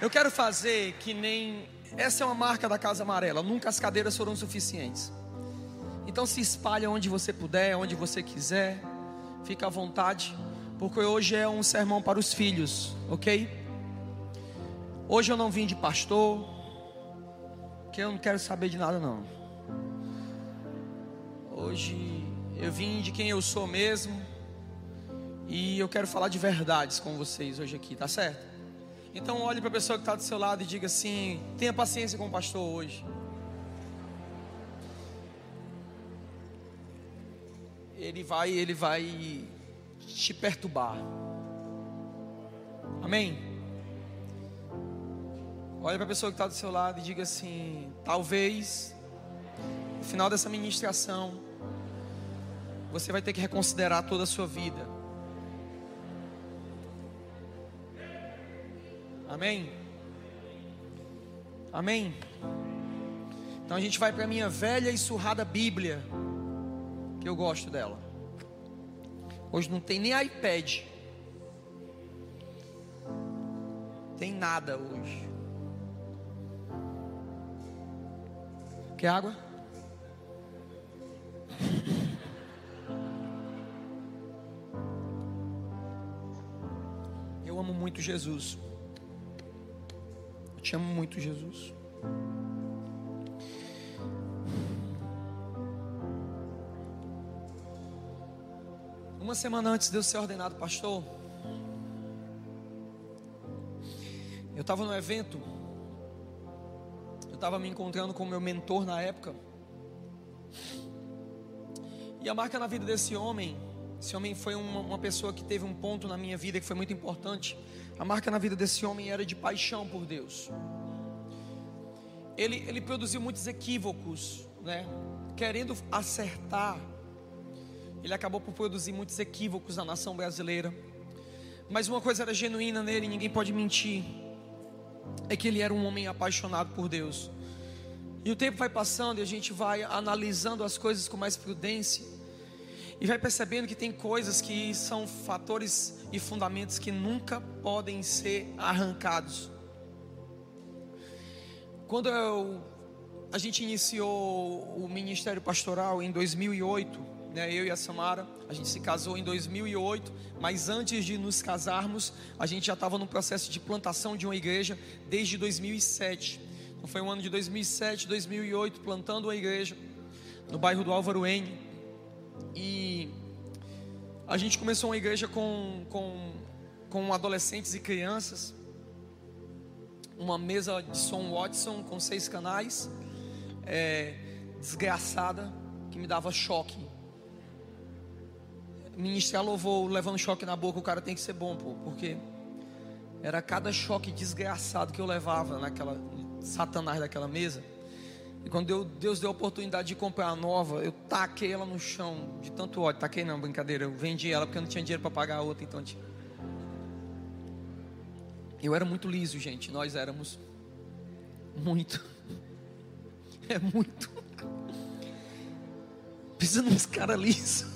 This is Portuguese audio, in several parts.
Eu quero fazer que nem. Essa é uma marca da Casa Amarela. Nunca as cadeiras foram suficientes. Então se espalha onde você puder, onde você quiser. Fica à vontade. Porque hoje é um sermão para os filhos, ok? Hoje eu não vim de pastor. Que eu não quero saber de nada, não. Hoje eu vim de quem eu sou mesmo. E eu quero falar de verdades com vocês hoje aqui, tá certo? Então olhe para a pessoa que está do seu lado e diga assim: tenha paciência com o pastor hoje. Ele vai, ele vai te perturbar. Amém? Olhe para a pessoa que está do seu lado e diga assim: talvez no final dessa ministração você vai ter que reconsiderar toda a sua vida. Amém? Amém? Então a gente vai para a minha velha e surrada Bíblia, que eu gosto dela. Hoje não tem nem iPad. Tem nada hoje. Quer água? Eu amo muito Jesus. Te amo muito, Jesus. Uma semana antes de eu ser ordenado pastor, eu estava no evento, eu estava me encontrando com meu mentor na época, e a marca na vida desse homem, esse homem foi uma, uma pessoa que teve um ponto na minha vida que foi muito importante. A marca na vida desse homem era de paixão por Deus. Ele, ele produziu muitos equívocos, né? Querendo acertar, ele acabou por produzir muitos equívocos na nação brasileira. Mas uma coisa era genuína nele, ninguém pode mentir. É que ele era um homem apaixonado por Deus. E o tempo vai passando e a gente vai analisando as coisas com mais prudência e vai percebendo que tem coisas que são fatores e fundamentos que nunca podem ser arrancados. Quando eu, a gente iniciou o ministério pastoral em 2008, né, eu e a Samara, a gente se casou em 2008, mas antes de nos casarmos, a gente já estava no processo de plantação de uma igreja desde 2007. Então foi um ano de 2007, 2008, plantando uma igreja no bairro do Álvaro N. E a gente começou uma igreja com, com, com adolescentes e crianças. Uma mesa de som Watson com seis canais. É, desgraçada, que me dava choque. Ministrar louvor levando choque na boca, o cara tem que ser bom, pô, porque era cada choque desgraçado que eu levava naquela satanás daquela mesa. E quando Deus deu a oportunidade de comprar a nova, eu taquei ela no chão de tanto ódio. Taquei não, brincadeira. Eu vendi ela porque eu não tinha dinheiro para pagar a outra. Então, eu era muito liso, gente. Nós éramos muito. É muito. Pensa nos caras lisos.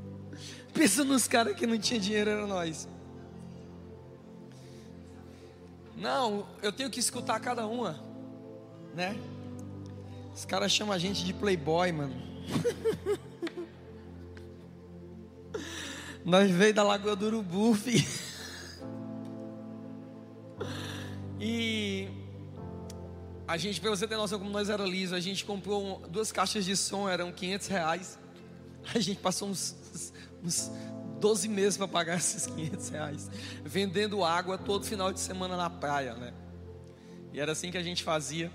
Pensa nos caras que não tinha dinheiro, era nós. Não, eu tenho que escutar cada uma, né? Os caras chamam a gente de playboy, mano. Nós veio da Lagoa do Urubu, filho. E a gente, para você ter noção como nós era liso, a gente comprou duas caixas de som, eram 500 reais. A gente passou uns, uns 12 meses para pagar esses 500 reais, vendendo água todo final de semana na praia, né? E era assim que a gente fazia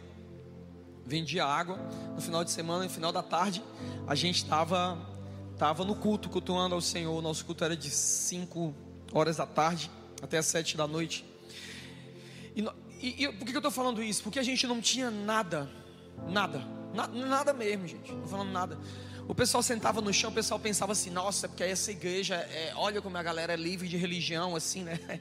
vendia água. No final de semana, no final da tarde, a gente estava tava no culto, cultuando ao Senhor. Nosso culto era de 5 horas da tarde até as 7 da noite. E, e, e por que eu estou falando isso? Porque a gente não tinha nada, nada, na, nada mesmo, gente. Não falando nada. O pessoal sentava no chão, o pessoal pensava assim: nossa, porque essa igreja, é, olha como a galera é livre de religião, assim, né?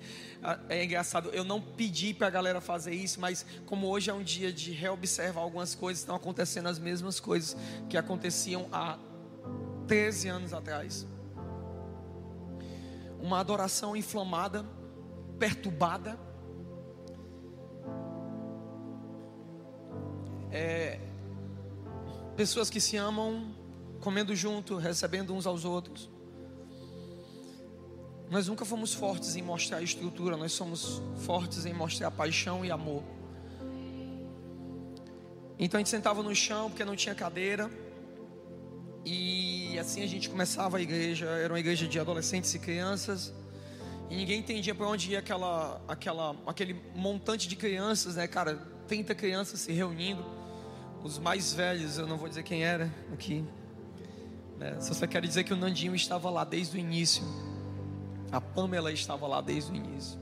É engraçado. Eu não pedi para a galera fazer isso, mas como hoje é um dia de reobservar algumas coisas, estão acontecendo as mesmas coisas que aconteciam há 13 anos atrás. Uma adoração inflamada, perturbada, é, pessoas que se amam, comendo junto, recebendo uns aos outros. Nós nunca fomos fortes em mostrar a estrutura, nós somos fortes em mostrar paixão e amor. Então a gente sentava no chão porque não tinha cadeira. E assim a gente começava a igreja, era uma igreja de adolescentes e crianças. E ninguém entendia para onde ia aquela, aquela, aquele montante de crianças, né, cara? 30 crianças se reunindo. Os mais velhos, eu não vou dizer quem era aqui. Né? Só quero dizer que o Nandinho estava lá desde o início. A Pamela estava lá desde o início.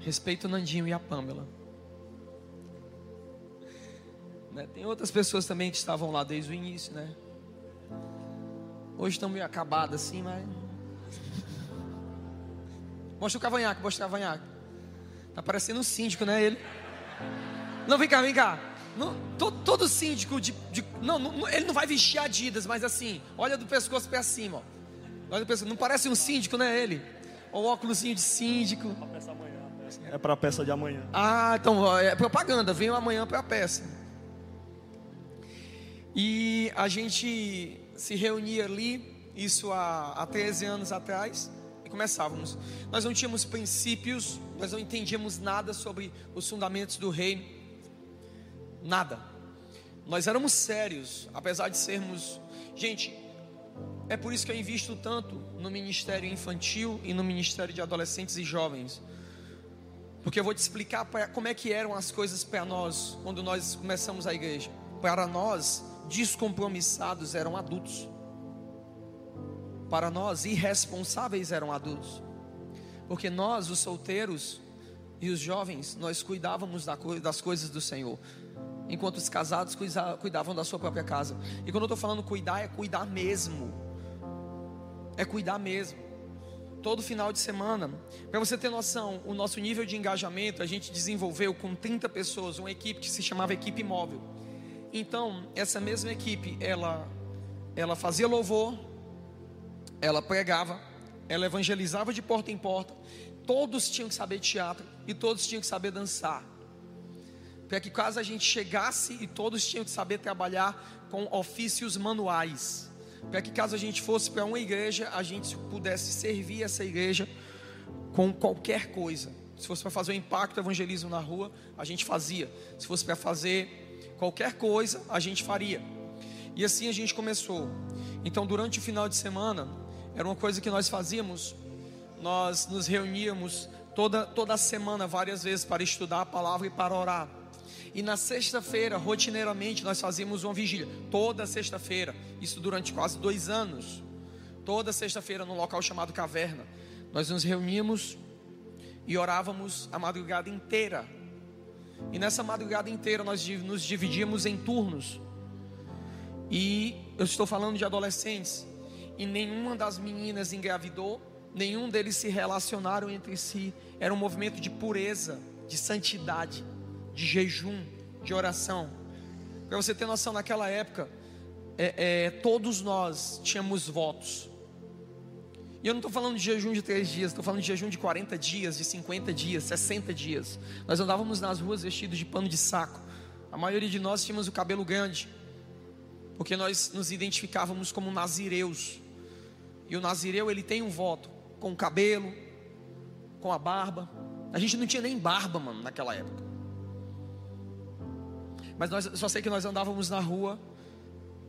Respeito o Nandinho e a Pamela. Né? Tem outras pessoas também que estavam lá desde o início, né? Hoje estão meio acabadas assim, mas. Mostra o cavanhaque, mostra o cavanhaque. Tá parecendo um síndico, né? Ele. Não, vem cá, vem cá. Não, todo, todo, síndico de. de não, não, ele não vai vestir Adidas, mas assim, olha do pescoço para cima, ó. Olha do pescoço. Não parece um síndico, né? Ele. O óculosinho de síndico. É para a peça de amanhã. Ah, então é propaganda. Venham amanhã para a peça. E a gente se reunia ali, isso há, há 13 anos atrás, e começávamos. Nós não tínhamos princípios, nós não entendíamos nada sobre os fundamentos do reino, nada. Nós éramos sérios, apesar de sermos. Gente, é por isso que eu invisto tanto no ministério infantil e no ministério de adolescentes e jovens. Porque eu vou te explicar como é que eram as coisas para nós quando nós começamos a igreja. Para nós, descompromissados eram adultos. Para nós, irresponsáveis eram adultos. Porque nós, os solteiros e os jovens, nós cuidávamos das coisas do Senhor. Enquanto os casados cuidavam da sua própria casa. E quando eu estou falando cuidar, é cuidar mesmo. É cuidar mesmo. Todo final de semana, para você ter noção, o nosso nível de engajamento, a gente desenvolveu com 30 pessoas uma equipe que se chamava Equipe Móvel. Então, essa mesma equipe, ela, ela fazia louvor, ela pregava, ela evangelizava de porta em porta. Todos tinham que saber teatro e todos tinham que saber dançar. Para que caso a gente chegasse e todos tinham que saber trabalhar com ofícios manuais. Para que caso a gente fosse para uma igreja, a gente pudesse servir essa igreja com qualquer coisa. Se fosse para fazer um impacto evangelismo na rua, a gente fazia. Se fosse para fazer qualquer coisa a gente faria. E assim a gente começou. Então, durante o final de semana, era uma coisa que nós fazíamos. Nós nos reuníamos toda, toda semana, várias vezes, para estudar a palavra e para orar. E na sexta-feira, rotineiramente, nós fazíamos uma vigília. Toda sexta-feira, isso durante quase dois anos. Toda sexta-feira, num local chamado Caverna, nós nos reuníamos e orávamos a madrugada inteira e nessa madrugada inteira nós nos dividíamos em turnos. E eu estou falando de adolescentes. E nenhuma das meninas engravidou, nenhum deles se relacionaram entre si. Era um movimento de pureza, de santidade, de jejum, de oração. Para você ter noção, naquela época, é, é, todos nós tínhamos votos. E eu não estou falando de jejum de três dias, estou falando de jejum de 40 dias, de 50 dias, 60 dias. Nós andávamos nas ruas vestidos de pano de saco. A maioria de nós tínhamos o cabelo grande, porque nós nos identificávamos como nazireus. E o nazireu, ele tem um voto com o cabelo, com a barba. A gente não tinha nem barba, mano, naquela época. Mas nós, só sei que nós andávamos na rua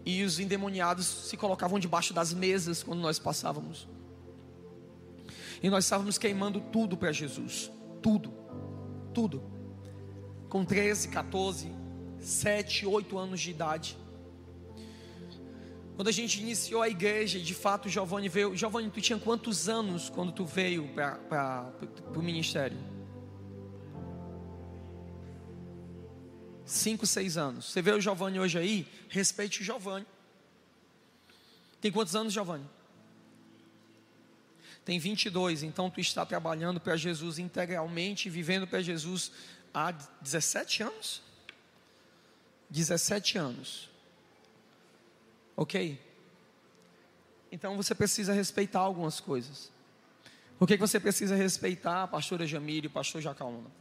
e os endemoniados se colocavam debaixo das mesas quando nós passávamos. E nós estávamos queimando tudo para Jesus. Tudo. Tudo. Com 13, 14, 7, 8 anos de idade. Quando a gente iniciou a igreja, de fato, Giovanni veio. Giovanni, tu tinha quantos anos quando tu veio para o ministério? Cinco, seis anos. Você vê o Giovanni hoje aí? Respeite o Giovanni. Tem quantos anos, Giovanni? tem 22, então tu está trabalhando para Jesus integralmente, vivendo para Jesus há 17 anos? 17 anos. Ok? Então você precisa respeitar algumas coisas. Por que você precisa respeitar pastora Jamile e o pastor Jacaúna?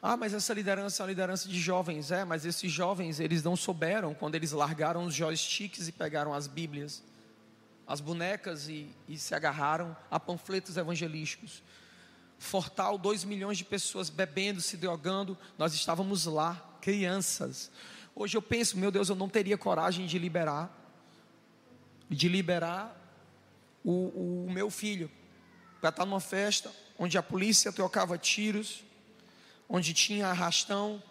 Ah, mas essa liderança é uma liderança de jovens, é, mas esses jovens, eles não souberam quando eles largaram os joysticks e pegaram as bíblias, as bonecas e, e se agarraram a panfletos evangelísticos. Fortal, dois milhões de pessoas bebendo, se drogando, nós estávamos lá, crianças. Hoje eu penso, meu Deus, eu não teria coragem de liberar, de liberar o, o meu filho para estar numa festa onde a polícia trocava tiros, onde tinha arrastão,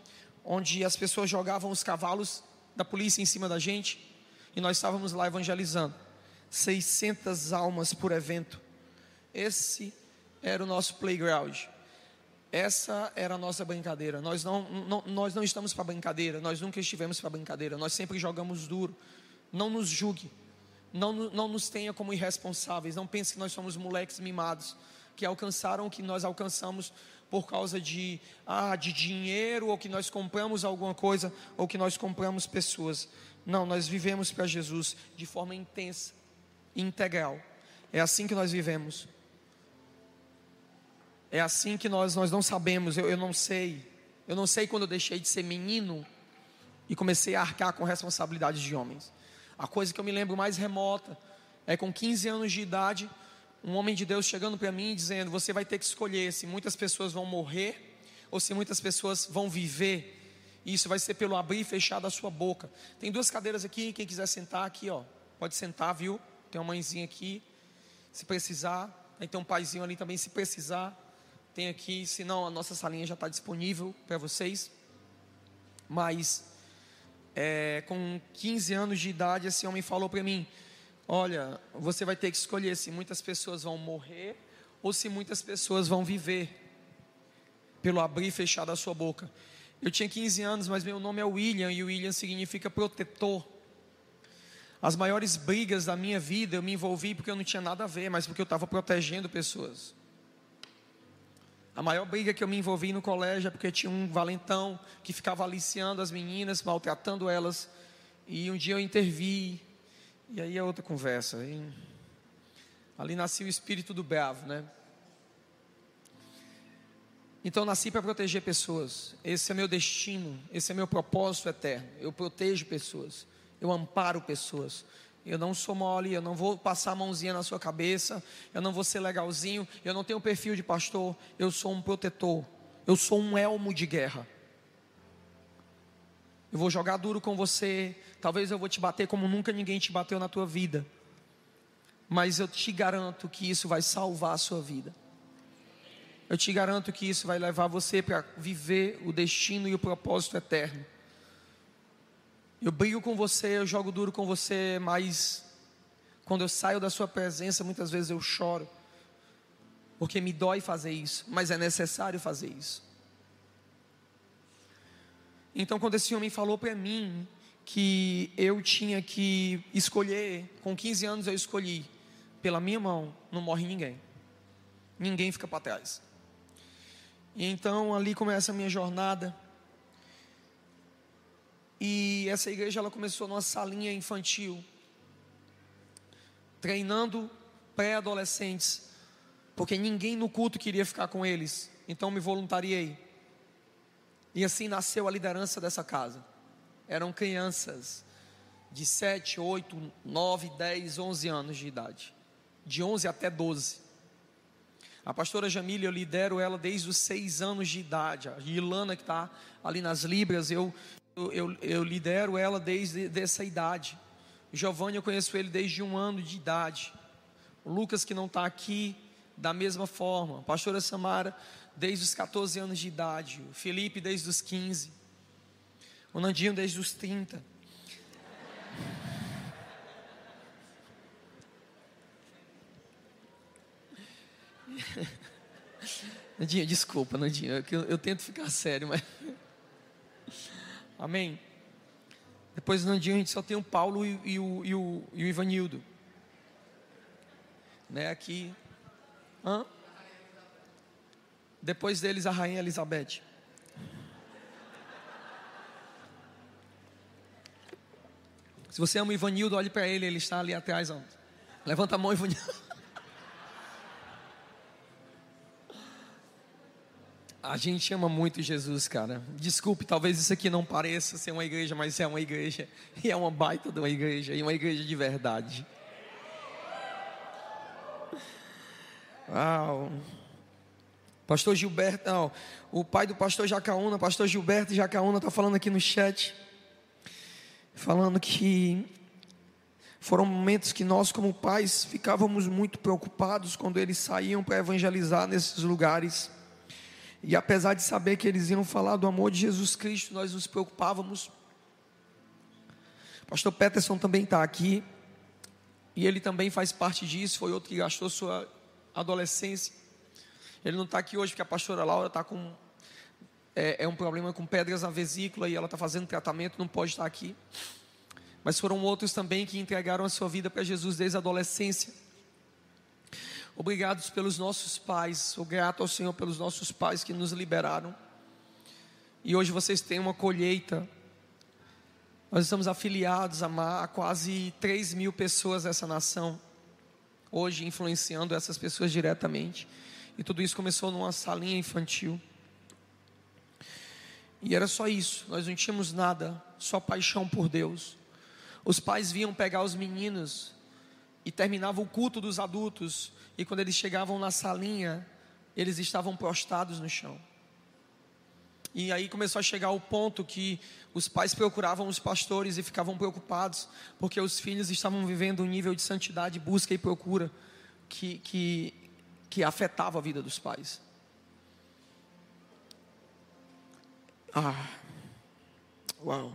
onde as pessoas jogavam os cavalos da polícia em cima da gente, e nós estávamos lá evangelizando. 600 almas por evento. Esse era o nosso playground. Essa era a nossa brincadeira. Nós não, não nós não estamos para brincadeira, nós nunca estivemos para brincadeira, nós sempre jogamos duro. Não nos julgue, não, não nos tenha como irresponsáveis, não pense que nós somos moleques mimados, que alcançaram o que nós alcançamos por causa de, ah, de dinheiro, ou que nós compramos alguma coisa, ou que nós compramos pessoas. Não, nós vivemos para Jesus de forma intensa, integral. É assim que nós vivemos. É assim que nós, nós não sabemos, eu, eu não sei. Eu não sei quando eu deixei de ser menino e comecei a arcar com responsabilidades de homens. A coisa que eu me lembro mais remota é com 15 anos de idade, um homem de Deus chegando para mim dizendo: Você vai ter que escolher se muitas pessoas vão morrer ou se muitas pessoas vão viver. E isso vai ser pelo abrir e fechar da sua boca. Tem duas cadeiras aqui, quem quiser sentar aqui, ó, pode sentar, viu? Tem uma mãezinha aqui, se precisar. Aí tem um paizinho ali também, se precisar. Tem aqui, se não, a nossa salinha já está disponível para vocês. Mas, é, com 15 anos de idade, esse homem falou para mim: Olha, você vai ter que escolher se muitas pessoas vão morrer ou se muitas pessoas vão viver pelo abrir e fechar da sua boca. Eu tinha 15 anos, mas meu nome é William e William significa protetor. As maiores brigas da minha vida eu me envolvi porque eu não tinha nada a ver, mas porque eu estava protegendo pessoas. A maior briga que eu me envolvi no colégio é porque tinha um valentão que ficava aliciando as meninas, maltratando elas. E um dia eu intervi e aí é outra conversa. Hein? Ali nasceu o espírito do bravo, né? Então nasci para proteger pessoas. Esse é meu destino, esse é meu propósito eterno. Eu protejo pessoas, eu amparo pessoas. Eu não sou mole, eu não vou passar a mãozinha na sua cabeça, eu não vou ser legalzinho, eu não tenho perfil de pastor, eu sou um protetor, eu sou um elmo de guerra. Eu vou jogar duro com você. Talvez eu vou te bater como nunca ninguém te bateu na tua vida. Mas eu te garanto que isso vai salvar a sua vida. Eu te garanto que isso vai levar você para viver o destino e o propósito eterno. Eu brigo com você, eu jogo duro com você, mas quando eu saio da sua presença, muitas vezes eu choro. Porque me dói fazer isso, mas é necessário fazer isso. Então, quando esse homem falou para mim que eu tinha que escolher, com 15 anos eu escolhi, pela minha mão, não morre ninguém. Ninguém fica para trás. E então ali começa a minha jornada. E essa igreja ela começou numa salinha infantil, treinando pré-adolescentes, porque ninguém no culto queria ficar com eles. Então me voluntariei. E assim nasceu a liderança dessa casa. Eram crianças de 7, 8, 9, 10, 11 anos de idade. De 11 até 12. A pastora Jamília, eu lidero ela desde os 6 anos de idade. A Ilana, que está ali nas Libras, eu, eu, eu lidero ela desde essa idade. Giovanni, eu conheço ele desde um ano de idade. O Lucas, que não está aqui, da mesma forma. A pastora Samara, desde os 14 anos de idade, o Felipe desde os 15, o Nandinho desde os 30. Nandinho, desculpa, Nandinho, eu, eu, eu tento ficar sério, mas. Amém? Depois do Nandinho a gente só tem o Paulo e, e, o, e, o, e o Ivanildo. Né, aqui. Hã? Depois deles, a rainha Elizabeth. Se você ama o Ivanildo, olhe para ele, ele está ali atrás. Ó. Levanta a mão, Ivanildo. A gente ama muito Jesus, cara. Desculpe, talvez isso aqui não pareça ser uma igreja, mas é uma igreja. E é uma baita de uma igreja. E uma igreja de verdade. Uau. Pastor Gilberto, não, o pai do pastor Jacaúna, pastor Gilberto Jacaúna, está falando aqui no chat. Falando que foram momentos que nós, como pais, ficávamos muito preocupados quando eles saíam para evangelizar nesses lugares. E apesar de saber que eles iam falar do amor de Jesus Cristo, nós nos preocupávamos. Pastor Peterson também está aqui. E ele também faz parte disso. Foi outro que gastou sua adolescência. Ele não está aqui hoje porque a pastora Laura está com. É, é, um problema com pedras na vesícula e ela está fazendo tratamento, não pode estar aqui. Mas foram outros também que entregaram a sua vida para Jesus desde a adolescência. Obrigados pelos nossos pais, sou grato ao Senhor pelos nossos pais que nos liberaram. E hoje vocês têm uma colheita. Nós estamos afiliados a, a quase 3 mil pessoas nessa nação. Hoje, influenciando essas pessoas diretamente. E tudo isso começou numa salinha infantil. E era só isso, nós não tínhamos nada, só paixão por Deus. Os pais vinham pegar os meninos e terminava o culto dos adultos e quando eles chegavam na salinha, eles estavam prostrados no chão. E aí começou a chegar o ponto que os pais procuravam os pastores e ficavam preocupados, porque os filhos estavam vivendo um nível de santidade, busca e procura que, que, que afetava a vida dos pais. Ah, uau.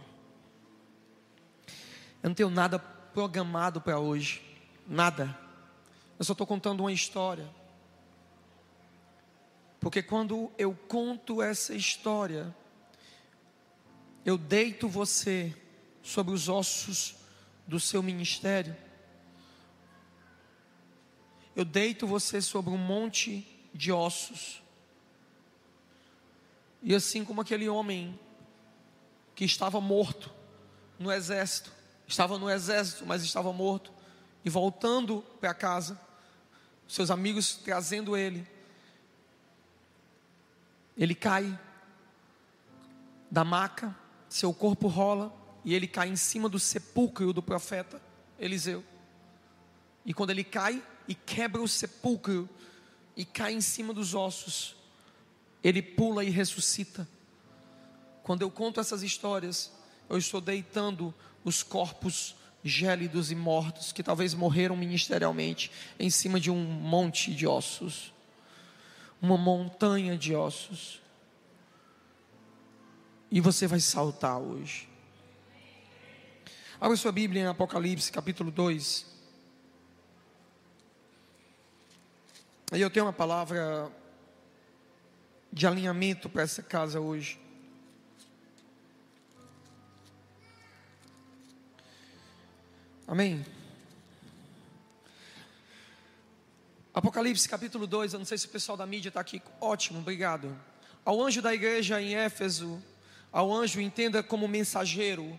Eu não tenho nada programado para hoje, nada. Eu só estou contando uma história. Porque quando eu conto essa história, eu deito você sobre os ossos do seu ministério. Eu deito você sobre um monte de ossos. E assim como aquele homem que estava morto no exército, estava no exército, mas estava morto, e voltando para casa, seus amigos trazendo ele. Ele cai da maca, seu corpo rola e ele cai em cima do sepulcro do profeta Eliseu. E quando ele cai e quebra o sepulcro e cai em cima dos ossos, ele pula e ressuscita. Quando eu conto essas histórias, eu estou deitando os corpos gélidos e mortos que talvez morreram ministerialmente em cima de um monte de ossos, uma montanha de ossos. E você vai saltar hoje. Abra sua Bíblia em Apocalipse, capítulo 2. E eu tenho uma palavra de alinhamento para essa casa hoje. Amém? Apocalipse capítulo 2, eu não sei se o pessoal da mídia está aqui. Ótimo, obrigado. Ao anjo da igreja em Éfeso, ao anjo entenda como mensageiro.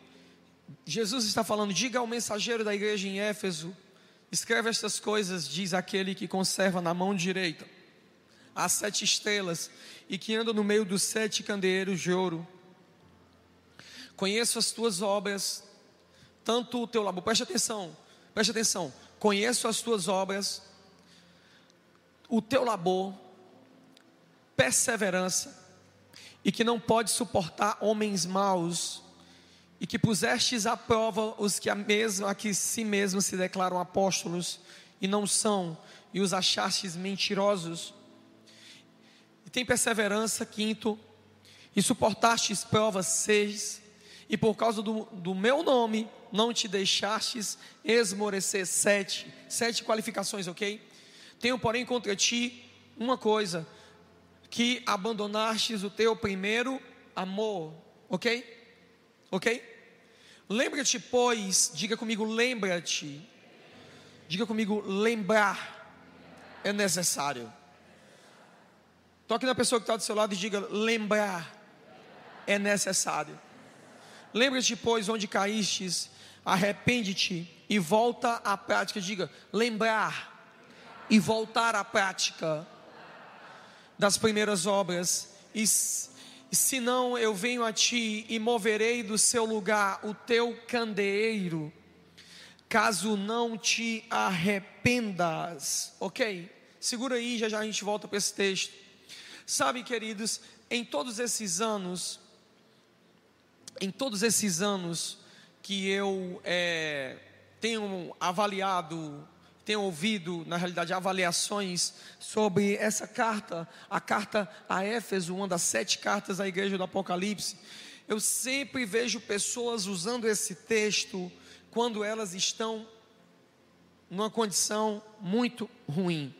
Jesus está falando, diga ao mensageiro da igreja em Éfeso, escreve estas coisas, diz aquele que conserva na mão direita. As sete estrelas e que anda no meio dos sete candeeiros de ouro. Conheço as tuas obras, tanto o teu labor, preste atenção, preste atenção, conheço as tuas obras, o teu labor, perseverança, e que não pode suportar homens maus, e que pusestes à prova os que a mesma, que si mesmos se declaram apóstolos e não são, e os achastes mentirosos. E tem perseverança, quinto, e suportastes provas, seis, e por causa do, do meu nome não te deixastes esmorecer. Sete, sete qualificações, ok? Tenho, porém, contra ti uma coisa: que abandonastes o teu primeiro amor, ok? Ok? Lembra-te, pois, diga comigo, lembra-te. Diga comigo, lembrar é necessário. Toque na pessoa que está do seu lado e diga: lembrar é necessário. Lembra-te, pois, onde caístes arrepende-te e volta à prática. Diga, lembrar e voltar à prática das primeiras obras. e se não eu venho a ti e moverei do seu lugar o teu candeeiro, caso não te arrependas. Ok? Segura aí, já já a gente volta para esse texto. Sabe, queridos, em todos esses anos, em todos esses anos que eu é, tenho avaliado tenho ouvido, na realidade, avaliações sobre essa carta, a carta a Éfeso, uma das sete cartas da igreja do Apocalipse. Eu sempre vejo pessoas usando esse texto quando elas estão numa condição muito ruim.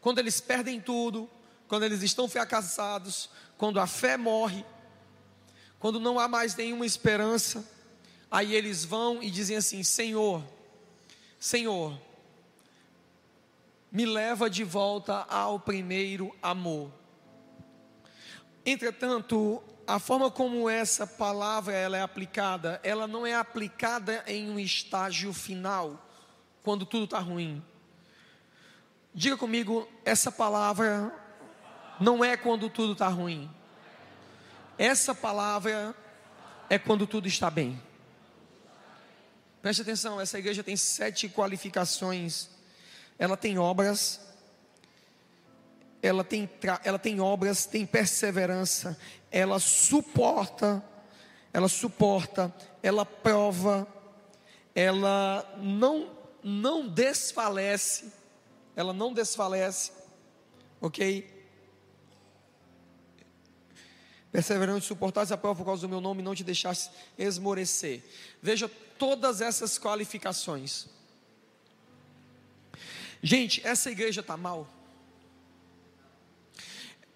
Quando eles perdem tudo, quando eles estão fracassados, quando a fé morre, quando não há mais nenhuma esperança, aí eles vão e dizem assim: Senhor, Senhor, me leva de volta ao primeiro amor. Entretanto, a forma como essa palavra ela é aplicada, ela não é aplicada em um estágio final, quando tudo está ruim. Diga comigo, essa palavra não é quando tudo está ruim. Essa palavra é quando tudo está bem. Preste atenção, essa igreja tem sete qualificações. Ela tem obras, ela tem, ela tem obras, tem perseverança, ela suporta, ela suporta, ela prova, ela não, não desfalece, ela não desfalece, ok? Perseverante, suportasse a prova por causa do meu nome, não te deixasse esmorecer. Veja todas essas qualificações. Gente, essa igreja está mal.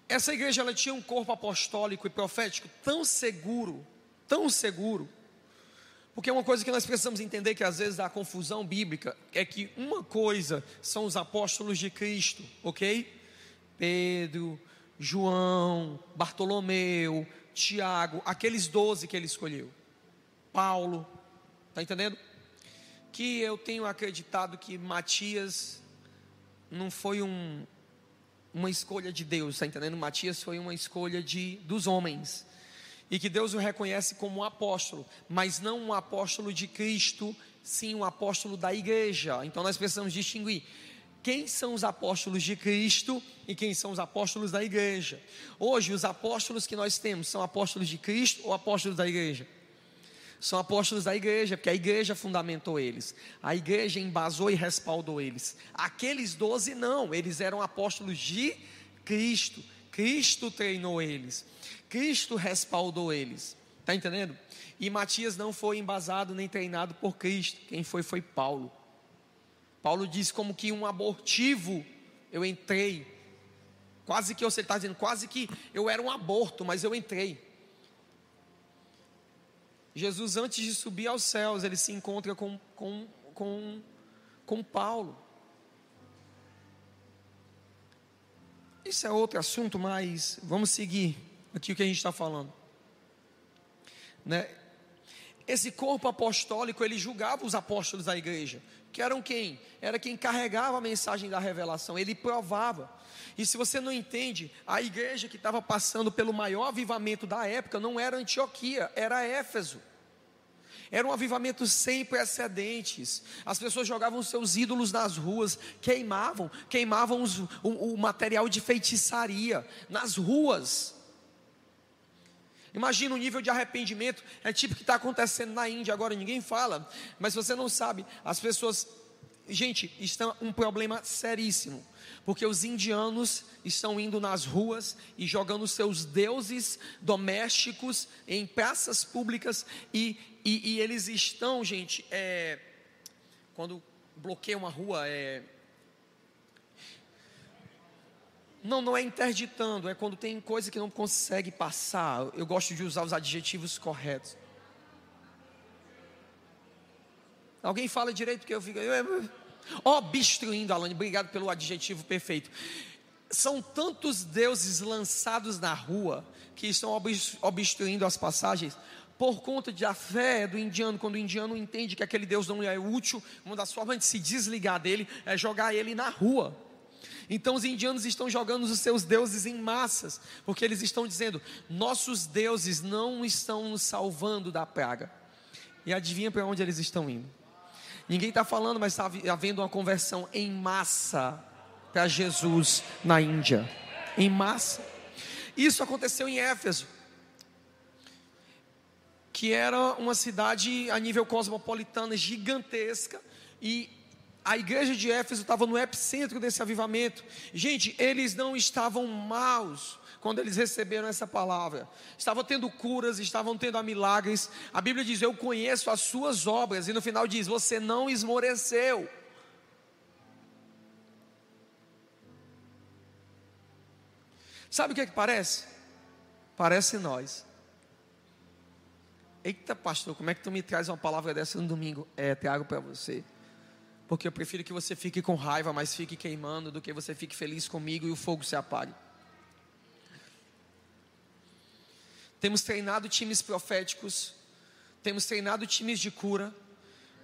Essa igreja ela tinha um corpo apostólico e profético tão seguro, tão seguro, porque uma coisa que nós precisamos entender que às vezes dá confusão bíblica é que uma coisa são os apóstolos de Cristo, ok? Pedro, João, Bartolomeu, Tiago, aqueles doze que ele escolheu, Paulo, está entendendo? Que eu tenho acreditado que Matias não foi um, uma escolha de Deus, está entendendo? Matias foi uma escolha de, dos homens, e que Deus o reconhece como um apóstolo, mas não um apóstolo de Cristo, sim um apóstolo da igreja. Então nós precisamos distinguir quem são os apóstolos de Cristo e quem são os apóstolos da igreja. Hoje, os apóstolos que nós temos são apóstolos de Cristo ou apóstolos da igreja? São apóstolos da igreja, porque a igreja fundamentou eles, a igreja embasou e respaldou eles. Aqueles doze não, eles eram apóstolos de Cristo, Cristo treinou eles, Cristo respaldou eles, está entendendo? E Matias não foi embasado nem treinado por Cristo, quem foi foi Paulo. Paulo diz como que um abortivo eu entrei. Quase que você está dizendo, quase que eu era um aborto, mas eu entrei. Jesus, antes de subir aos céus, ele se encontra com, com, com, com Paulo. Isso é outro assunto, mas vamos seguir aqui o que a gente está falando. Né? Esse corpo apostólico, ele julgava os apóstolos da igreja que eram quem? Era quem carregava a mensagem da revelação, ele provava. E se você não entende, a igreja que estava passando pelo maior avivamento da época não era Antioquia, era Éfeso. Era um avivamento sem precedentes. As pessoas jogavam seus ídolos nas ruas, queimavam, queimavam os, o, o material de feitiçaria nas ruas. Imagina o nível de arrependimento, é tipo que está acontecendo na Índia agora, ninguém fala, mas você não sabe, as pessoas, gente, está um problema seríssimo, porque os indianos estão indo nas ruas e jogando seus deuses domésticos em praças públicas e, e, e eles estão, gente, é, quando bloqueia uma rua, é, Não, não é interditando, é quando tem coisa que não consegue passar. Eu gosto de usar os adjetivos corretos. Alguém fala direito que eu fico. Obstruindo, Alane, obrigado pelo adjetivo perfeito. São tantos deuses lançados na rua que estão obstruindo as passagens por conta da fé do indiano. Quando o indiano entende que aquele Deus não é útil, uma das formas de se desligar dele é jogar ele na rua. Então os indianos estão jogando os seus deuses em massas, porque eles estão dizendo: nossos deuses não estão nos salvando da praga. E adivinha para onde eles estão indo? Ninguém está falando, mas está havendo uma conversão em massa para Jesus na Índia. Em massa. Isso aconteceu em Éfeso, que era uma cidade a nível cosmopolitana gigantesca, e a igreja de Éfeso estava no epicentro desse avivamento. Gente, eles não estavam maus quando eles receberam essa palavra. Estavam tendo curas, estavam tendo milagres. A Bíblia diz: Eu conheço as suas obras, e no final diz: Você não esmoreceu. Sabe o que é que parece? Parece nós. Eita, pastor, como é que tu me traz uma palavra dessa no domingo? É, trago para você. Porque eu prefiro que você fique com raiva, mas fique queimando, do que você fique feliz comigo e o fogo se apague. Temos treinado times proféticos, temos treinado times de cura.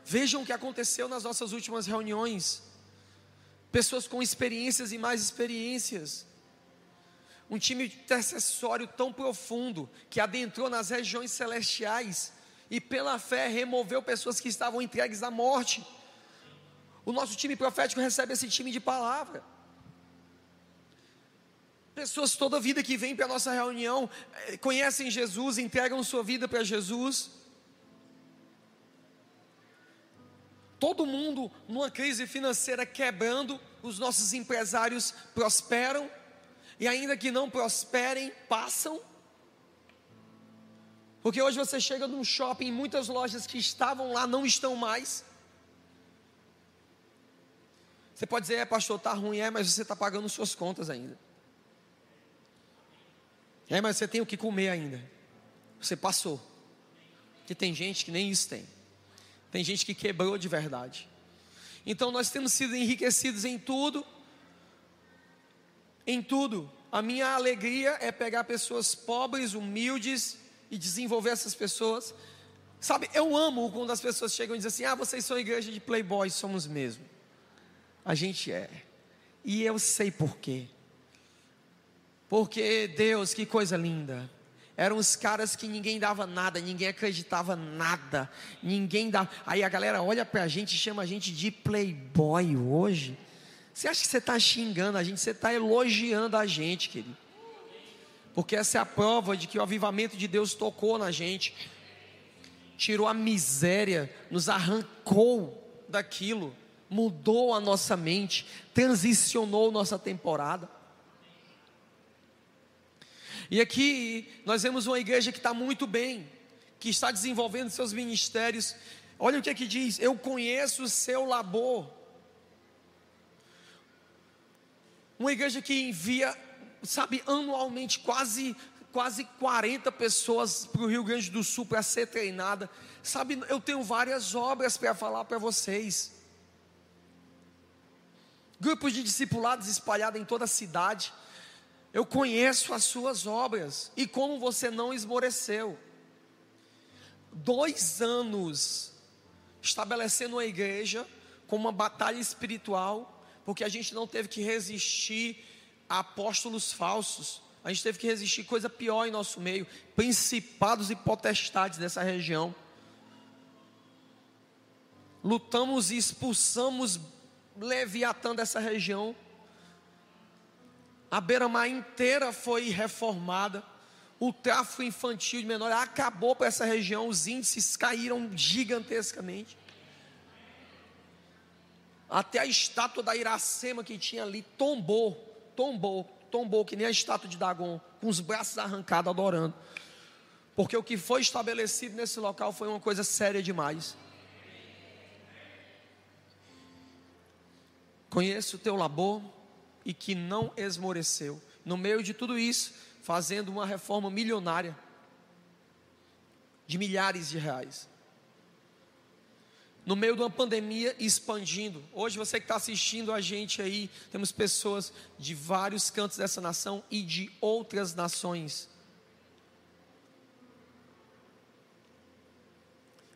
Vejam o que aconteceu nas nossas últimas reuniões. Pessoas com experiências e mais experiências. Um time intercessório tão profundo que adentrou nas regiões celestiais e pela fé removeu pessoas que estavam entregues à morte. O nosso time profético recebe esse time de palavra. Pessoas toda a vida que vêm para a nossa reunião eh, conhecem Jesus, entregam sua vida para Jesus. Todo mundo numa crise financeira quebrando, os nossos empresários prosperam, e ainda que não prosperem, passam. Porque hoje você chega num shopping, muitas lojas que estavam lá não estão mais. Você pode dizer, é pastor, está ruim, é, mas você está pagando suas contas ainda. É, mas você tem o que comer ainda. Você passou. Porque tem gente que nem isso tem. Tem gente que quebrou de verdade. Então nós temos sido enriquecidos em tudo. Em tudo. A minha alegria é pegar pessoas pobres, humildes e desenvolver essas pessoas. Sabe, eu amo quando as pessoas chegam e dizem assim: ah, vocês são igreja de playboys, somos mesmo. A gente é. E eu sei por quê. Porque Deus, que coisa linda. Eram os caras que ninguém dava nada, ninguém acreditava nada, ninguém dava. Aí a galera olha pra gente e chama a gente de playboy hoje. Você acha que você está xingando a gente? Você está elogiando a gente, querido. Porque essa é a prova de que o avivamento de Deus tocou na gente, tirou a miséria, nos arrancou daquilo mudou a nossa mente, transicionou nossa temporada. E aqui nós vemos uma igreja que está muito bem, que está desenvolvendo seus ministérios. Olha o que é diz: Eu conheço o seu labor. Uma igreja que envia, sabe, anualmente quase quase 40 pessoas para o Rio Grande do Sul para ser treinada. Sabe, eu tenho várias obras para falar para vocês grupos de discipulados espalhados em toda a cidade. Eu conheço as suas obras e como você não esmoreceu. Dois anos estabelecendo uma igreja com uma batalha espiritual, porque a gente não teve que resistir a apóstolos falsos, a gente teve que resistir coisa pior em nosso meio, principados e potestades dessa região. Lutamos e expulsamos Leviatã dessa região. A beira-mar inteira foi reformada. O tráfico infantil de menor acabou para essa região. Os índices caíram gigantescamente. Até a estátua da Iracema que tinha ali tombou, tombou, tombou, que nem a estátua de Dagon, com os braços arrancados, adorando. Porque o que foi estabelecido nesse local foi uma coisa séria demais. Conheço o teu labor e que não esmoreceu. No meio de tudo isso, fazendo uma reforma milionária de milhares de reais. No meio de uma pandemia expandindo. Hoje você que está assistindo a gente aí, temos pessoas de vários cantos dessa nação e de outras nações.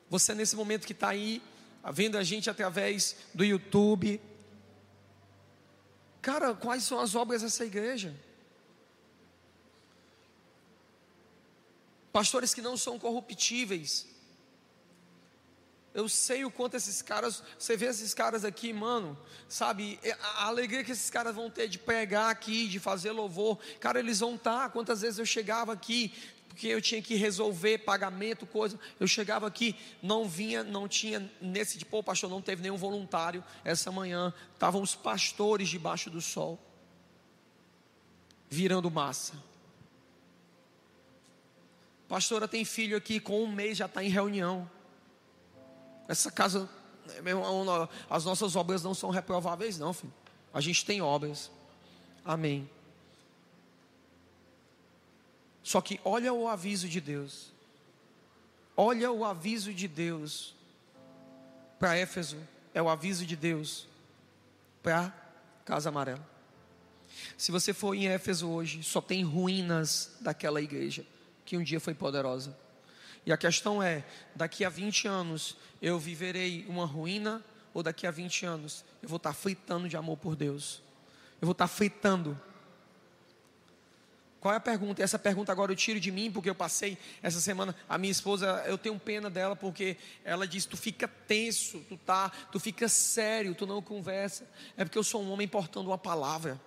Você nesse momento que está aí, vendo a gente através do YouTube, cara, quais são as obras dessa igreja? Pastores que não são corruptíveis. Eu sei o quanto esses caras, você vê esses caras aqui, mano, sabe, é, a alegria que esses caras vão ter de pregar aqui, de fazer louvor, cara, eles vão estar. Tá, quantas vezes eu chegava aqui, porque eu tinha que resolver pagamento, coisa, eu chegava aqui, não vinha, não tinha, nesse de, pô, pastor, não teve nenhum voluntário essa manhã, estavam os pastores debaixo do sol, virando massa. Pastora tem filho aqui, com um mês já está em reunião. Essa casa, as nossas obras não são reprováveis, não, filho. A gente tem obras. Amém. Só que olha o aviso de Deus. Olha o aviso de Deus para Éfeso. É o aviso de Deus para Casa Amarela. Se você for em Éfeso hoje, só tem ruínas daquela igreja que um dia foi poderosa. E a questão é: daqui a 20 anos eu viverei uma ruína, ou daqui a 20 anos eu vou estar fritando de amor por Deus? Eu vou estar fritando. Qual é a pergunta? Essa pergunta agora eu tiro de mim, porque eu passei essa semana. A minha esposa, eu tenho pena dela, porque ela diz: Tu fica tenso, tu, tá, tu fica sério, tu não conversa. É porque eu sou um homem portando uma palavra.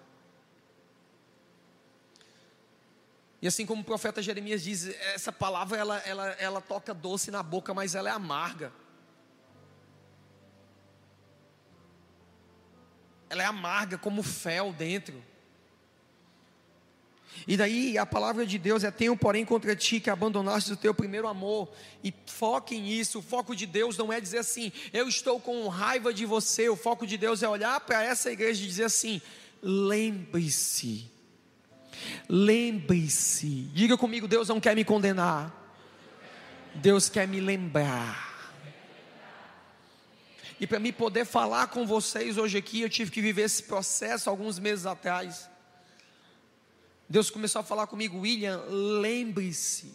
E assim como o profeta Jeremias diz, essa palavra ela, ela, ela toca doce na boca, mas ela é amarga. Ela é amarga como fel dentro. E daí a palavra de Deus é: Tenho, porém, contra ti que abandonaste o teu primeiro amor. E foque nisso. O foco de Deus não é dizer assim, eu estou com raiva de você. O foco de Deus é olhar para essa igreja e dizer assim: lembre-se Lembre-se, diga comigo: Deus não quer me condenar, Deus quer me lembrar. E para me poder falar com vocês hoje aqui, eu tive que viver esse processo alguns meses atrás. Deus começou a falar comigo, William, lembre-se.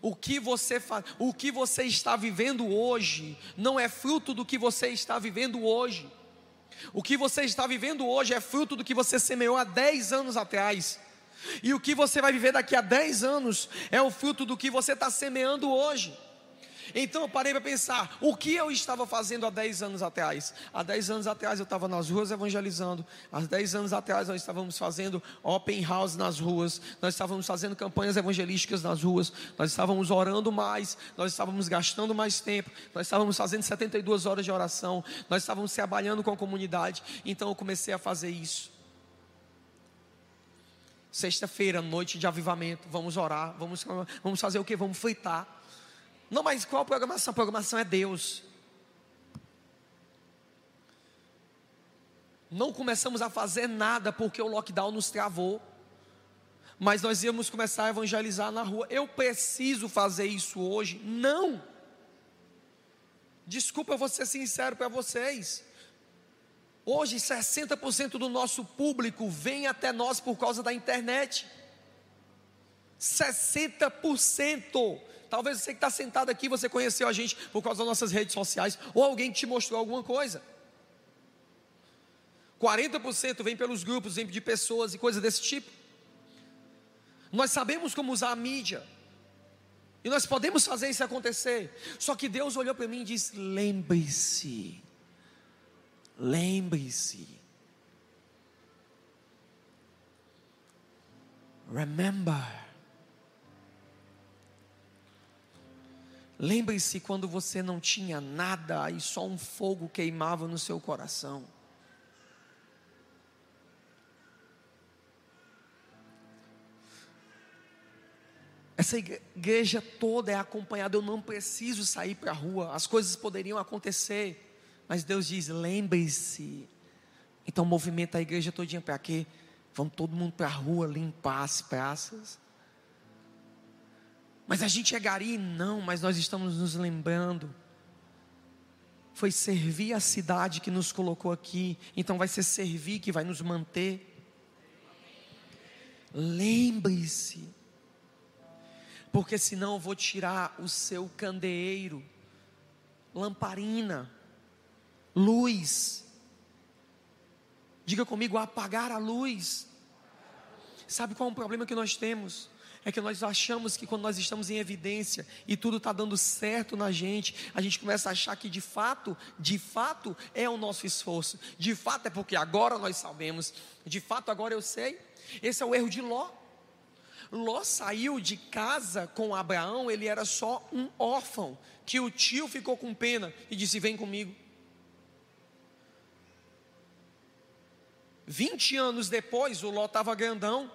O que você faz, o que você está vivendo hoje não é fruto do que você está vivendo hoje. O que você está vivendo hoje é fruto do que você semeou há 10 anos atrás. E o que você vai viver daqui a 10 anos é o fruto do que você está semeando hoje. Então eu parei para pensar, o que eu estava fazendo há 10 anos atrás? Há 10 anos atrás eu estava nas ruas evangelizando, há 10 anos atrás nós estávamos fazendo open house nas ruas, nós estávamos fazendo campanhas evangelísticas nas ruas, nós estávamos orando mais, nós estávamos gastando mais tempo, nós estávamos fazendo 72 horas de oração, nós estávamos trabalhando com a comunidade, então eu comecei a fazer isso. Sexta-feira, noite de avivamento, vamos orar, vamos, vamos fazer o que? Vamos fritar. Não, mas qual programação? A programação é Deus. Não começamos a fazer nada porque o lockdown nos travou. Mas nós íamos começar a evangelizar na rua. Eu preciso fazer isso hoje? Não. Desculpa, eu vou ser sincero para vocês. Hoje, 60% do nosso público vem até nós por causa da internet. 60%. Talvez você que está sentado aqui, você conheceu a gente por causa das nossas redes sociais, ou alguém te mostrou alguma coisa. 40% vem pelos grupos, vem de pessoas e coisas desse tipo. Nós sabemos como usar a mídia. E nós podemos fazer isso acontecer. Só que Deus olhou para mim e disse: lembre-se Lembre-se. Remember. Lembre-se quando você não tinha nada e só um fogo queimava no seu coração. Essa igreja toda é acompanhada, eu não preciso sair para a rua, as coisas poderiam acontecer. Mas Deus diz: lembre-se. Então movimenta a igreja todinha para quê? Vamos todo mundo para a rua limpar as praças. Mas a gente é gari? Não, mas nós estamos nos lembrando. Foi servir a cidade que nos colocou aqui, então vai ser servir que vai nos manter. Lembre-se, porque senão eu vou tirar o seu candeeiro, lamparina, luz. Diga comigo, apagar a luz. Sabe qual é o problema que nós temos? É que nós achamos que quando nós estamos em evidência e tudo está dando certo na gente, a gente começa a achar que de fato, de fato é o nosso esforço, de fato é porque agora nós sabemos, de fato agora eu sei. Esse é o erro de Ló. Ló saiu de casa com Abraão, ele era só um órfão, que o tio ficou com pena e disse: Vem comigo. 20 anos depois, o Ló estava grandão,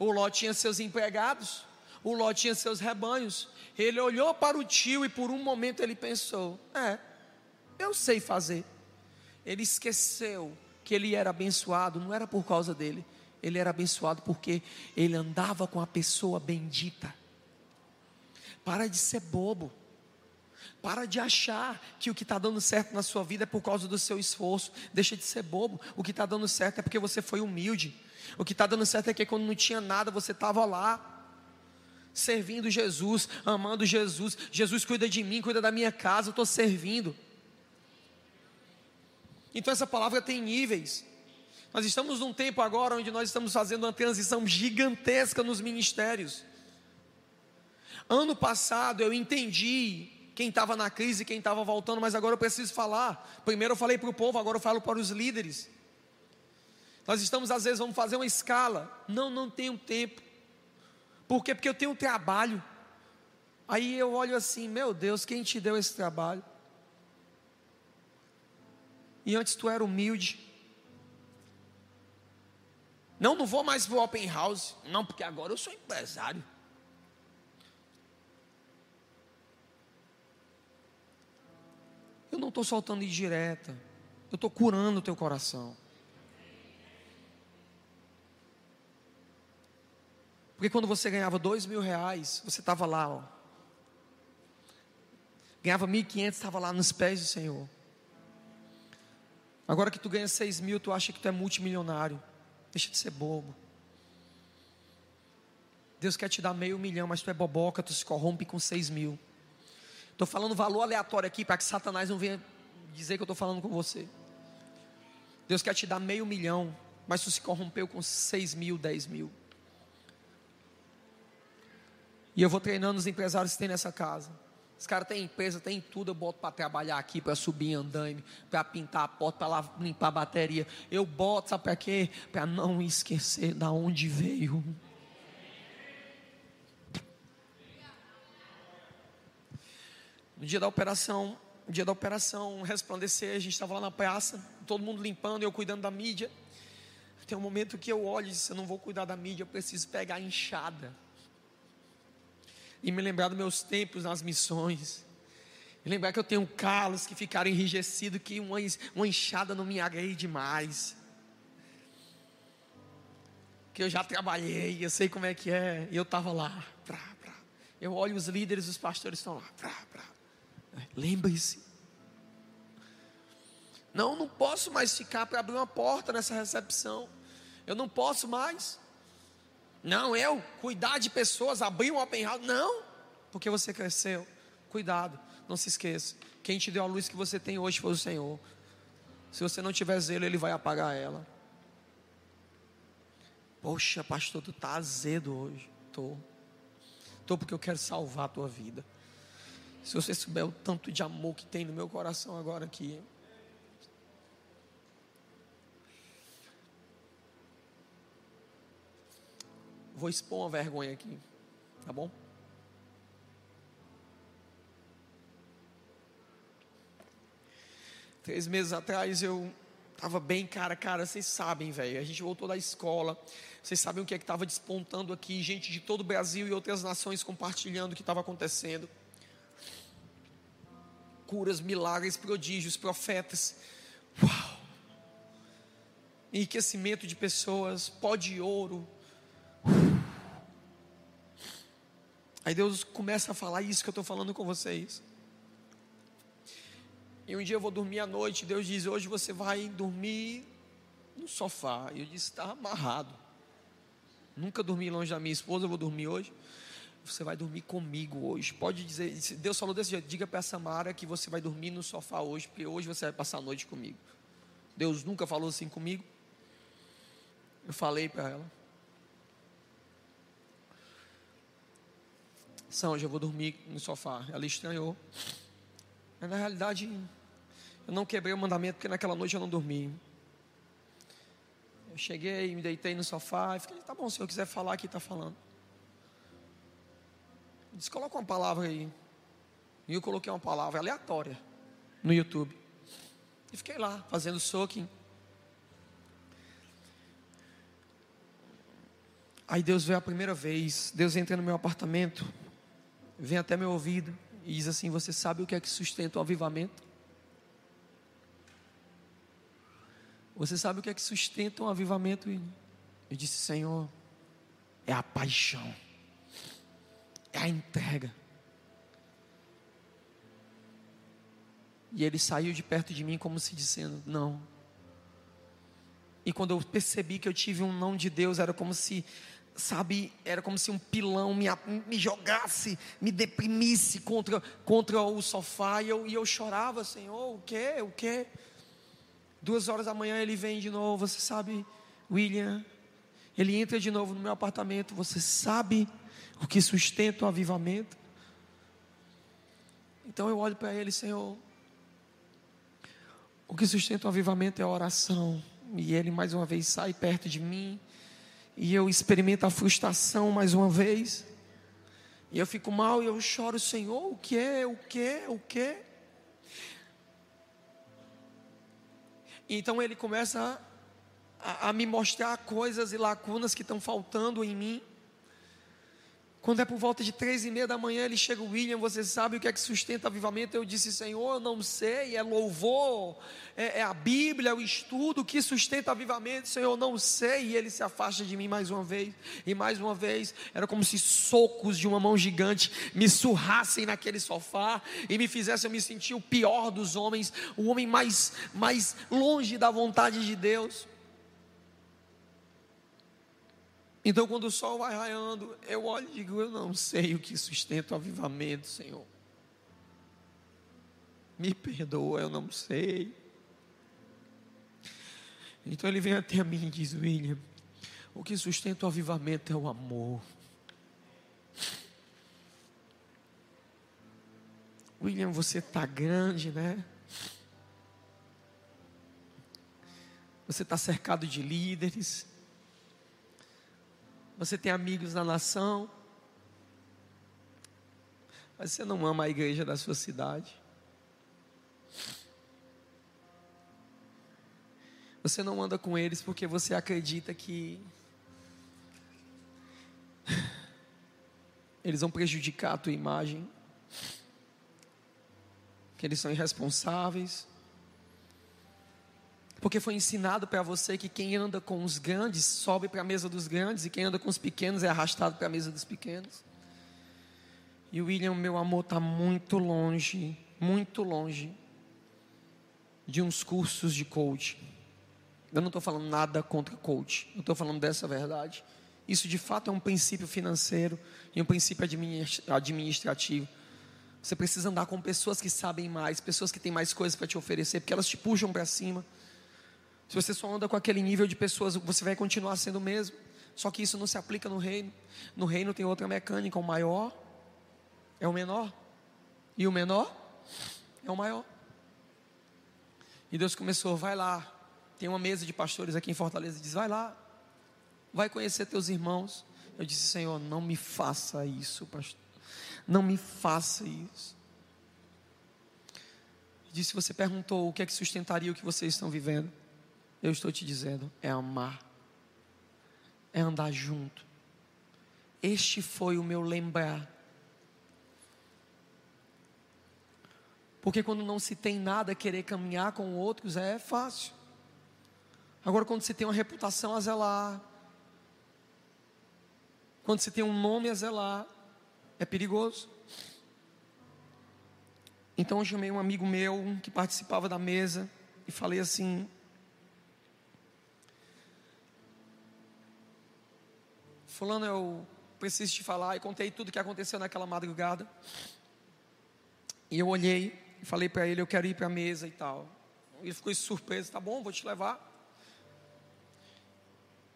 o Ló tinha seus empregados, o Ló tinha seus rebanhos. Ele olhou para o tio e por um momento ele pensou: É, eu sei fazer. Ele esqueceu que ele era abençoado, não era por causa dele, ele era abençoado porque ele andava com a pessoa bendita. Para de ser bobo. Para de achar que o que está dando certo na sua vida é por causa do seu esforço. Deixa de ser bobo. O que está dando certo é porque você foi humilde. O que está dando certo é que quando não tinha nada, você estava lá, servindo Jesus, amando Jesus. Jesus cuida de mim, cuida da minha casa, eu estou servindo. Então essa palavra tem níveis. Nós estamos num tempo agora onde nós estamos fazendo uma transição gigantesca nos ministérios. Ano passado eu entendi quem estava na crise, quem estava voltando, mas agora eu preciso falar. Primeiro eu falei para o povo, agora eu falo para os líderes. Nós estamos, às vezes, vamos fazer uma escala. Não, não tenho tempo. Por quê? Porque eu tenho trabalho. Aí eu olho assim, meu Deus, quem te deu esse trabalho? E antes tu era humilde. Não, não vou mais para o open house. Não, porque agora eu sou empresário. Eu não estou soltando indireta. Eu estou curando o teu coração. Porque quando você ganhava dois mil reais, você estava lá, ó. Ganhava mil e quinhentos, estava lá nos pés do Senhor. Agora que tu ganha seis mil, tu acha que tu é multimilionário. Deixa de ser bobo. Deus quer te dar meio milhão, mas tu é boboca, tu se corrompe com seis mil. Estou falando valor aleatório aqui para que Satanás não venha dizer que eu estou falando com você. Deus quer te dar meio milhão, mas tu se corrompeu com seis mil, dez mil. E eu vou treinando os empresários que tem nessa casa. Os caras têm empresa, tem tudo, eu boto para trabalhar aqui, para subir andaime, para pintar a porta, para limpar a bateria. Eu boto, sabe para quê? Para não esquecer da onde veio. No dia da operação, no dia da operação resplandecer, a gente estava lá na praça, todo mundo limpando, eu cuidando da mídia. Tem um momento que eu olho e disse, eu não vou cuidar da mídia, eu preciso pegar a enxada. E me lembrar dos meus tempos nas missões. E lembrar que eu tenho calos que ficaram enrijecidos, que uma, uma enxada não me agrade mais. Que eu já trabalhei, eu sei como é que é. E eu estava lá. Pra, pra. Eu olho os líderes, os pastores estão lá. Pra, pra. Lembre-se. Não, não posso mais ficar para abrir uma porta nessa recepção. Eu não posso mais. Não, eu cuidar de pessoas, abrir um open house. Não, porque você cresceu. Cuidado, não se esqueça. Quem te deu a luz que você tem hoje foi o Senhor. Se você não tiver zelo, Ele vai apagar ela. Poxa, pastor, tu tá azedo hoje. Tô. Tô porque eu quero salvar a tua vida. Se você souber o tanto de amor que tem no meu coração agora aqui. Vou expor uma vergonha aqui, tá bom? Três meses atrás eu estava bem, cara, cara, vocês sabem, velho. A gente voltou da escola. Vocês sabem o que é que estava despontando aqui, gente de todo o Brasil e outras nações compartilhando o que estava acontecendo curas, milagres, prodígios, profetas. Uau! Enriquecimento de pessoas, pó de ouro. Aí Deus começa a falar isso que eu estou falando com vocês. E um dia eu vou dormir à noite, Deus diz: Hoje você vai dormir no sofá. E eu disse: Está amarrado. Nunca dormi longe da minha esposa, eu vou dormir hoje você vai dormir comigo hoje. Pode dizer, Deus falou desse jeito, diga para Samara que você vai dormir no sofá hoje, porque hoje você vai passar a noite comigo. Deus nunca falou assim comigo. Eu falei para ela. São, hoje eu vou dormir no sofá. Ela estranhou. Mas na realidade, eu não quebrei o mandamento porque naquela noite eu não dormi. Eu cheguei, me deitei no sofá e fiquei, tá bom, se eu quiser falar aqui, está falando. Disse, coloca uma palavra aí. E eu coloquei uma palavra aleatória no YouTube. E fiquei lá, fazendo soaking. Aí Deus veio a primeira vez, Deus entra no meu apartamento, vem até meu ouvido e diz assim: Você sabe o que é que sustenta o avivamento? Você sabe o que é que sustenta um avivamento? Eu disse: Senhor, é a paixão, é a entrega. E ele saiu de perto de mim como se dizendo: Não. E quando eu percebi que eu tive um não de Deus, era como se sabe, era como se um pilão me, me jogasse, me deprimisse contra, contra o sofá, e eu, e eu chorava, Senhor, o que, o que? Duas horas da manhã ele vem de novo, você sabe, William, ele entra de novo no meu apartamento, você sabe o que sustenta o avivamento? Então eu olho para ele, Senhor, o que sustenta o avivamento é a oração, e ele mais uma vez sai perto de mim, e eu experimento a frustração mais uma vez, e eu fico mal e eu choro, Senhor, o que é, o que é, o que? Então ele começa a, a, me mostrar coisas e lacunas que estão faltando em mim. Quando é por volta de três e meia da manhã, ele chega, William, você sabe o que é que sustenta avivamento? Eu disse, Senhor, não sei, é louvor, é, é a Bíblia, é o estudo, que sustenta avivamento, Senhor, não sei. E ele se afasta de mim mais uma vez, e mais uma vez, era como se socos de uma mão gigante me surrassem naquele sofá e me fizessem eu me sentir o pior dos homens, o homem mais, mais longe da vontade de Deus. Então, quando o sol vai raiando, eu olho e digo: Eu não sei o que sustenta o avivamento, Senhor. Me perdoa, eu não sei. Então ele vem até mim e diz: William, o que sustenta o avivamento é o amor. William, você está grande, né? Você está cercado de líderes. Você tem amigos na nação, mas você não ama a igreja da sua cidade. Você não anda com eles porque você acredita que eles vão prejudicar a tua imagem, que eles são irresponsáveis, porque foi ensinado para você que quem anda com os grandes sobe para a mesa dos grandes e quem anda com os pequenos é arrastado para a mesa dos pequenos. E o William, meu amor, está muito longe, muito longe de uns cursos de coach. Eu não estou falando nada contra coach, eu estou falando dessa verdade. Isso de fato é um princípio financeiro e um princípio administrativo. Você precisa andar com pessoas que sabem mais, pessoas que têm mais coisas para te oferecer, porque elas te puxam para cima. Se você só anda com aquele nível de pessoas, você vai continuar sendo o mesmo. Só que isso não se aplica no reino. No reino tem outra mecânica, o maior é o menor. E o menor é o maior. E Deus começou, vai lá. Tem uma mesa de pastores aqui em Fortaleza, diz, vai lá. Vai conhecer teus irmãos. Eu disse, Senhor, não me faça isso, pastor. Não me faça isso. Disse, você perguntou o que é que sustentaria o que vocês estão vivendo. Eu estou te dizendo, é amar, é andar junto. Este foi o meu lembrar. Porque quando não se tem nada, querer caminhar com outros é fácil. Agora, quando se tem uma reputação a zelar, quando se tem um nome a zelar, é perigoso. Então eu chamei um amigo meu que participava da mesa e falei assim: Fulano, eu preciso te falar. E contei tudo o que aconteceu naquela madrugada. E eu olhei e falei para ele: Eu quero ir para a mesa e tal. Ele ficou surpreso: Tá bom, vou te levar.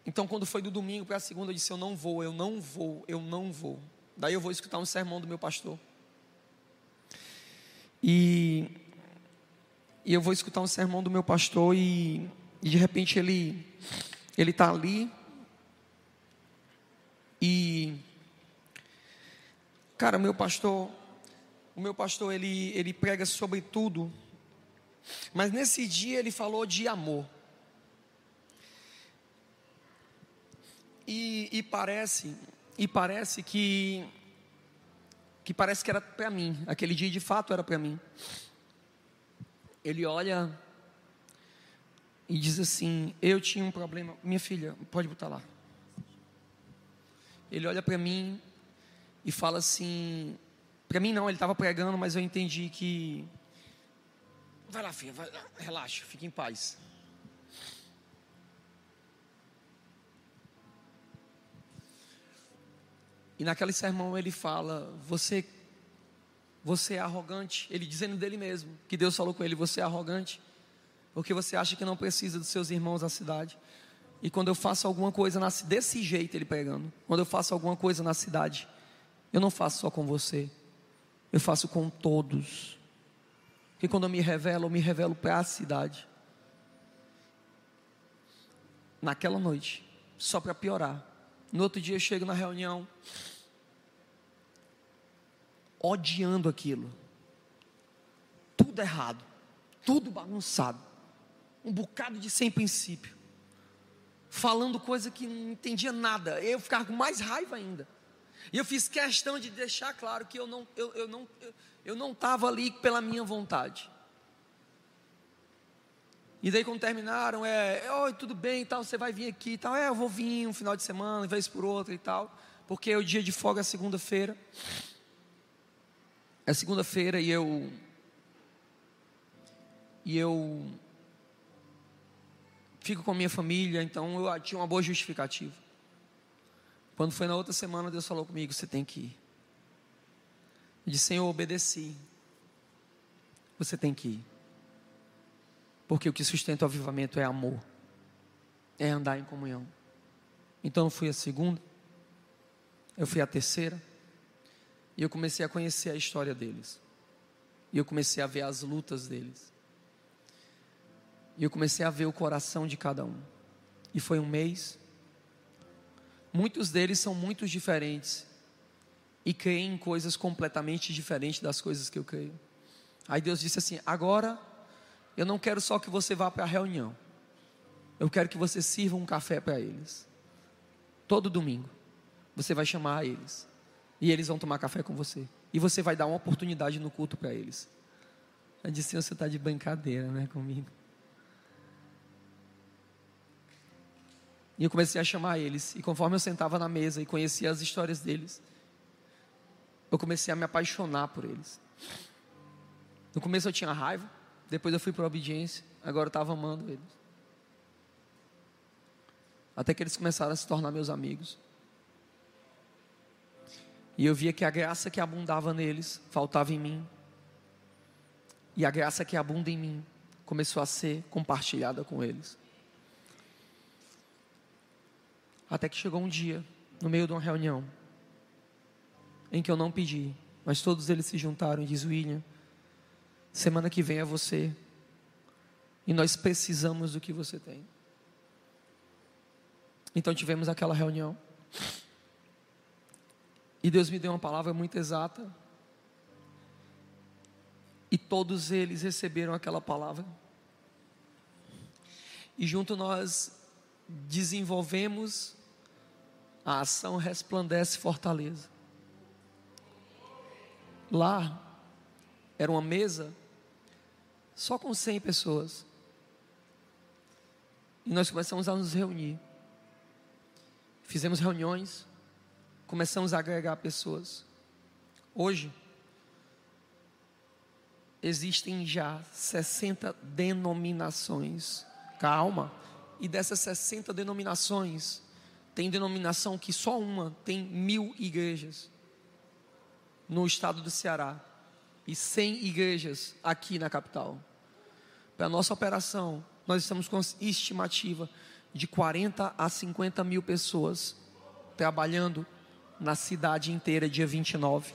Então, quando foi do domingo para a segunda, eu disse: Eu não vou, eu não vou, eu não vou. Daí eu vou escutar um sermão do meu pastor. E, e eu vou escutar um sermão do meu pastor e, e de repente ele ele está ali e cara, meu pastor, o meu pastor ele ele prega sobre tudo, mas nesse dia ele falou de amor. E, e parece e parece que que parece que era para mim. Aquele dia de fato era para mim. Ele olha e diz assim: Eu tinha um problema. Minha filha, pode botar lá. Ele olha para mim e fala assim: Para mim não, ele estava pregando, mas eu entendi que. Vai lá, filha, relaxa, fique em paz. E naquele sermão ele fala: Você você é arrogante. Ele dizendo dele mesmo, que Deus falou com ele: Você é arrogante, porque você acha que não precisa dos seus irmãos da cidade. E quando eu faço alguma coisa na, desse jeito, ele pregando, quando eu faço alguma coisa na cidade, eu não faço só com você, eu faço com todos. Porque quando eu me revelo, eu me revelo para a cidade. Naquela noite, só para piorar, no outro dia eu chego na reunião, odiando aquilo. Tudo errado, tudo bagunçado, um bocado de sem princípio, falando coisa que não entendia nada. Eu ficava com mais raiva ainda. E eu fiz questão de deixar claro que eu não eu, eu não eu, não estava ali pela minha vontade. E daí quando terminaram, é, oi, tudo bem e tal, você vai vir aqui e tal. É, eu vou vir um final de semana, vez por outra e tal. Porque é o dia de folga é segunda-feira. É segunda-feira e eu. E eu. Fico com a minha família, então eu tinha uma boa justificativa. Quando foi na outra semana, Deus falou comigo: você tem que ir. Eu disse: Senhor, eu obedeci. Você tem que ir. Porque o que sustenta o avivamento é amor, é andar em comunhão. Então eu fui a segunda, eu fui a terceira, e eu comecei a conhecer a história deles. E eu comecei a ver as lutas deles. E eu comecei a ver o coração de cada um. E foi um mês. Muitos deles são muito diferentes. E creem em coisas completamente diferentes das coisas que eu creio. Aí Deus disse assim: agora eu não quero só que você vá para a reunião. Eu quero que você sirva um café para eles. Todo domingo. Você vai chamar eles. E eles vão tomar café com você. E você vai dar uma oportunidade no culto para eles. Eu disse, você está de brincadeira, né, comigo. E eu comecei a chamar eles. E conforme eu sentava na mesa e conhecia as histórias deles, eu comecei a me apaixonar por eles. No começo eu tinha raiva, depois eu fui para a obediência, agora eu estava amando eles. Até que eles começaram a se tornar meus amigos. E eu via que a graça que abundava neles faltava em mim. E a graça que abunda em mim começou a ser compartilhada com eles. Até que chegou um dia, no meio de uma reunião, em que eu não pedi, mas todos eles se juntaram e diz William, Semana que vem é você. E nós precisamos do que você tem. Então tivemos aquela reunião. E Deus me deu uma palavra muito exata. E todos eles receberam aquela palavra. E junto nós desenvolvemos a ação Resplandece Fortaleza. Lá era uma mesa só com 100 pessoas. E nós começamos a nos reunir. Fizemos reuniões, começamos a agregar pessoas. Hoje, existem já 60 denominações. Calma. E dessas 60 denominações, tem denominação que só uma tem mil igrejas no estado do Ceará e 100 igrejas aqui na capital. Para a nossa operação, nós estamos com estimativa de 40 a 50 mil pessoas trabalhando na cidade inteira, dia 29.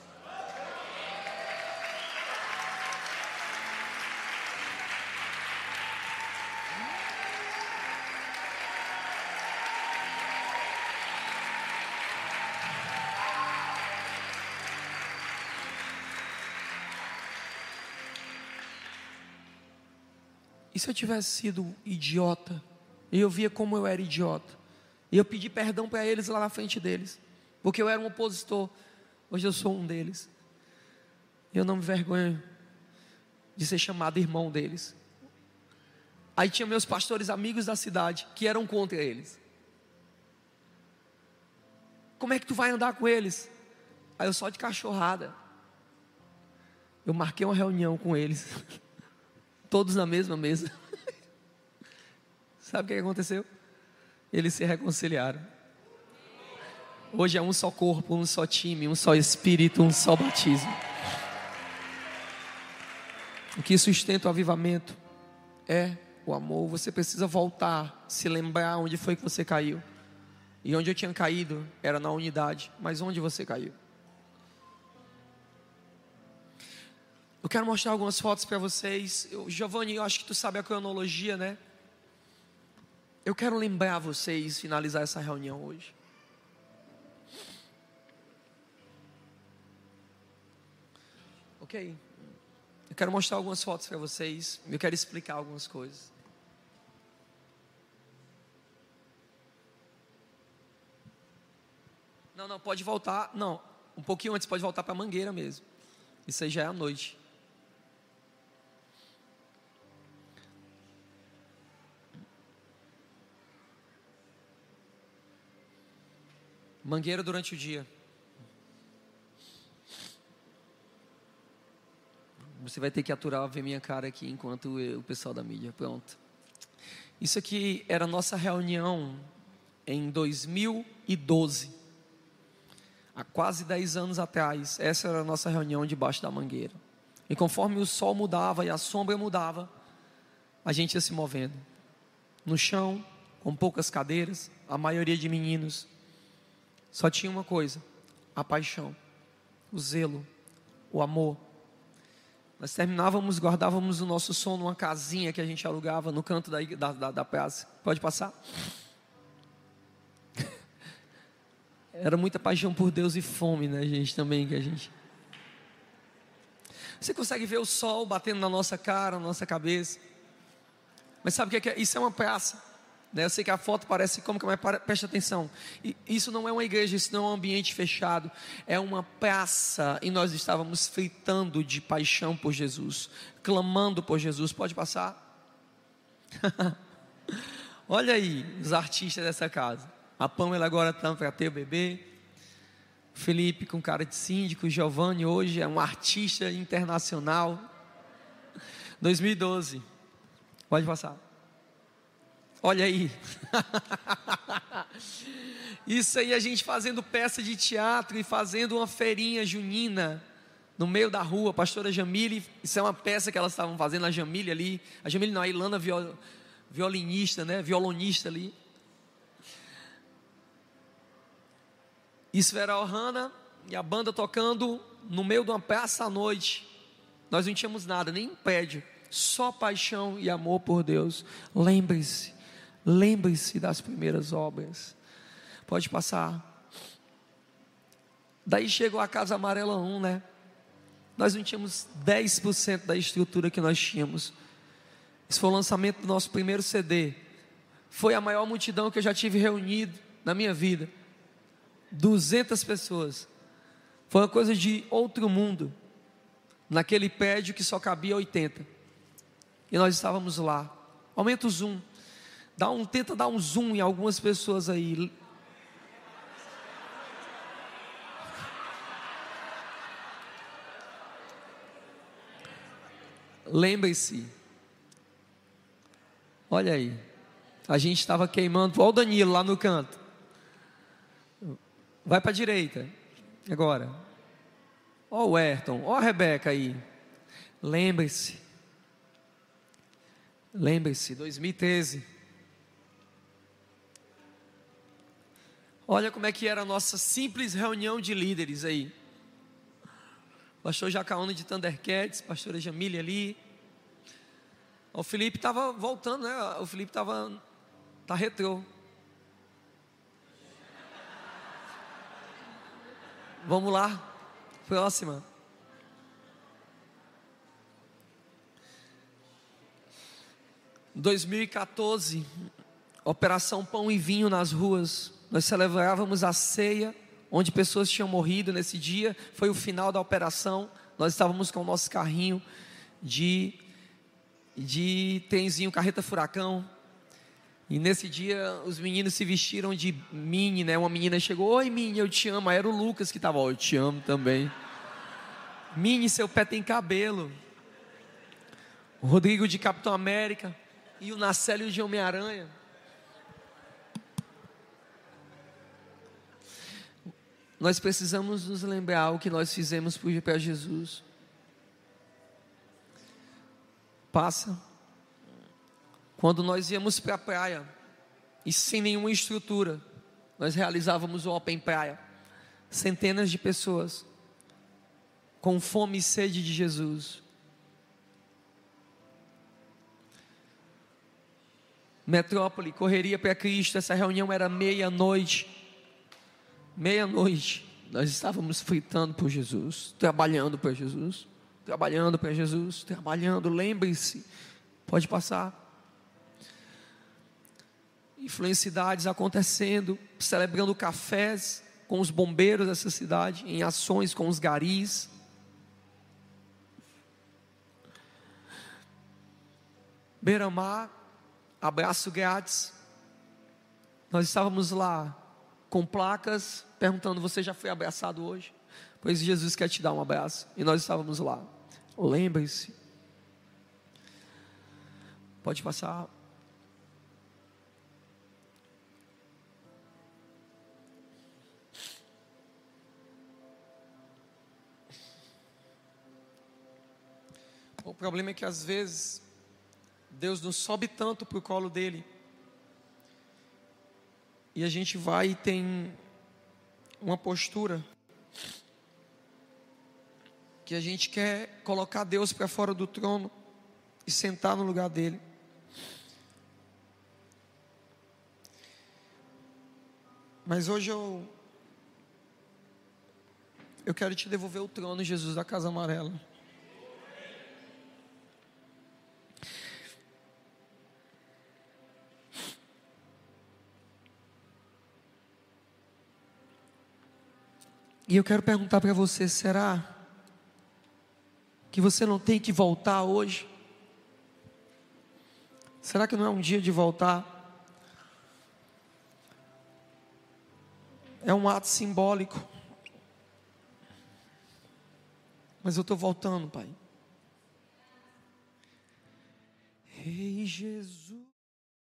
Se eu tivesse sido idiota, e eu via como eu era idiota, e eu pedi perdão para eles lá na frente deles, porque eu era um opositor, hoje eu sou um deles. Eu não me vergonho de ser chamado irmão deles. Aí tinha meus pastores amigos da cidade que eram contra eles. Como é que tu vai andar com eles? Aí eu só de cachorrada. Eu marquei uma reunião com eles. Todos na mesma mesa. Sabe o que aconteceu? Eles se reconciliaram. Hoje é um só corpo, um só time, um só espírito, um só batismo. O que sustenta o avivamento é o amor. Você precisa voltar, se lembrar onde foi que você caiu. E onde eu tinha caído era na unidade, mas onde você caiu? Eu quero mostrar algumas fotos para vocês. Eu, Giovanni, eu acho que tu sabe a cronologia, né? Eu quero lembrar vocês, finalizar essa reunião hoje. Ok? Eu quero mostrar algumas fotos para vocês. Eu quero explicar algumas coisas. Não, não, pode voltar. Não, um pouquinho antes, pode voltar para a mangueira mesmo. Isso aí já é a noite. Mangueira durante o dia. Você vai ter que aturar ver minha cara aqui enquanto eu, o pessoal da mídia. Pronto. Isso aqui era a nossa reunião em 2012. Há quase 10 anos atrás. Essa era a nossa reunião debaixo da mangueira. E conforme o sol mudava e a sombra mudava, a gente ia se movendo. No chão, com poucas cadeiras, a maioria de meninos só tinha uma coisa: a paixão, o zelo, o amor. Nós terminávamos, guardávamos o nosso som numa casinha que a gente alugava no canto da, da, da, da praça. Pode passar? Era muita paixão por Deus e fome, né, gente? Também que a gente. Você consegue ver o sol batendo na nossa cara, na nossa cabeça. Mas sabe o que é? Isso é uma praça. Né? Eu sei que a foto parece como que mas preste atenção. Isso não é uma igreja, isso não é um ambiente fechado, é uma praça e nós estávamos fritando de paixão por Jesus, clamando por Jesus. Pode passar? Olha aí os artistas dessa casa. A Pamela agora está para ter o bebê. Felipe com cara de síndico, Giovanni hoje é um artista internacional. 2012. Pode passar. Olha aí. Isso aí a gente fazendo peça de teatro e fazendo uma feirinha junina no meio da rua, pastora Jamile, isso é uma peça que elas estavam fazendo, a Jamile ali, a Jamile não, a Ilana viol, violinista, né, violonista ali. Isso era a Ohana e a banda tocando no meio de uma praça à noite. Nós não tínhamos nada, nem um prédio, só paixão e amor por Deus. Lembre-se, Lembre-se das primeiras obras. Pode passar. Daí chegou a Casa Amarela 1, né? Nós não tínhamos 10% da estrutura que nós tínhamos. Esse foi o lançamento do nosso primeiro CD. Foi a maior multidão que eu já tive reunido na minha vida. 200 pessoas. Foi uma coisa de outro mundo. Naquele prédio que só cabia 80. E nós estávamos lá. Aumenta o zoom. Dá um, tenta dar um zoom em algumas pessoas aí. Lembre-se. Olha aí. A gente estava queimando. Olha o Danilo lá no canto. Vai para a direita. Agora. Olha o Ayrton. Olha a Rebeca aí. Lembre-se. Lembre-se, 2013. Olha como é que era a nossa simples reunião de líderes aí. Pastor Jacaúna de Thundercats, pastora Jamília ali. O Felipe estava voltando, né? O Felipe estava tá retrô. Vamos lá. Próxima. (2014) Operação Pão e Vinho nas ruas. Nós celebrávamos a ceia, onde pessoas tinham morrido nesse dia. Foi o final da operação. Nós estávamos com o nosso carrinho de, de trenzinho, carreta furacão. E nesse dia os meninos se vestiram de Minnie, né? Uma menina chegou, oi Minnie, eu te amo. Aí era o Lucas que estava, eu te amo também. Minnie, seu pé tem cabelo. O Rodrigo de Capitão América e o Nacélio de Homem-Aranha. Nós precisamos nos lembrar o que nós fizemos para Jesus. Passa. Quando nós íamos para a praia e sem nenhuma estrutura, nós realizávamos o Open Praia. Centenas de pessoas com fome e sede de Jesus. Metrópole, correria para Cristo. Essa reunião era meia-noite meia-noite, nós estávamos fritando por Jesus, trabalhando para Jesus, trabalhando para Jesus, trabalhando. Lembre-se, pode passar. Influencidades acontecendo, celebrando cafés com os bombeiros dessa cidade, em ações com os garis. Beira-mar, abraço grátis. Nós estávamos lá com placas perguntando: Você já foi abraçado hoje? Pois Jesus quer te dar um abraço. E nós estávamos lá. Lembre-se. Pode passar. O problema é que às vezes Deus nos sobe tanto para o colo dele e a gente vai e tem uma postura que a gente quer colocar Deus para fora do trono e sentar no lugar dele. Mas hoje eu eu quero te devolver o trono, Jesus da Casa Amarela. E eu quero perguntar para você: será que você não tem que voltar hoje? Será que não é um dia de voltar? É um ato simbólico. Mas eu estou voltando, Pai. Ei, Jesus.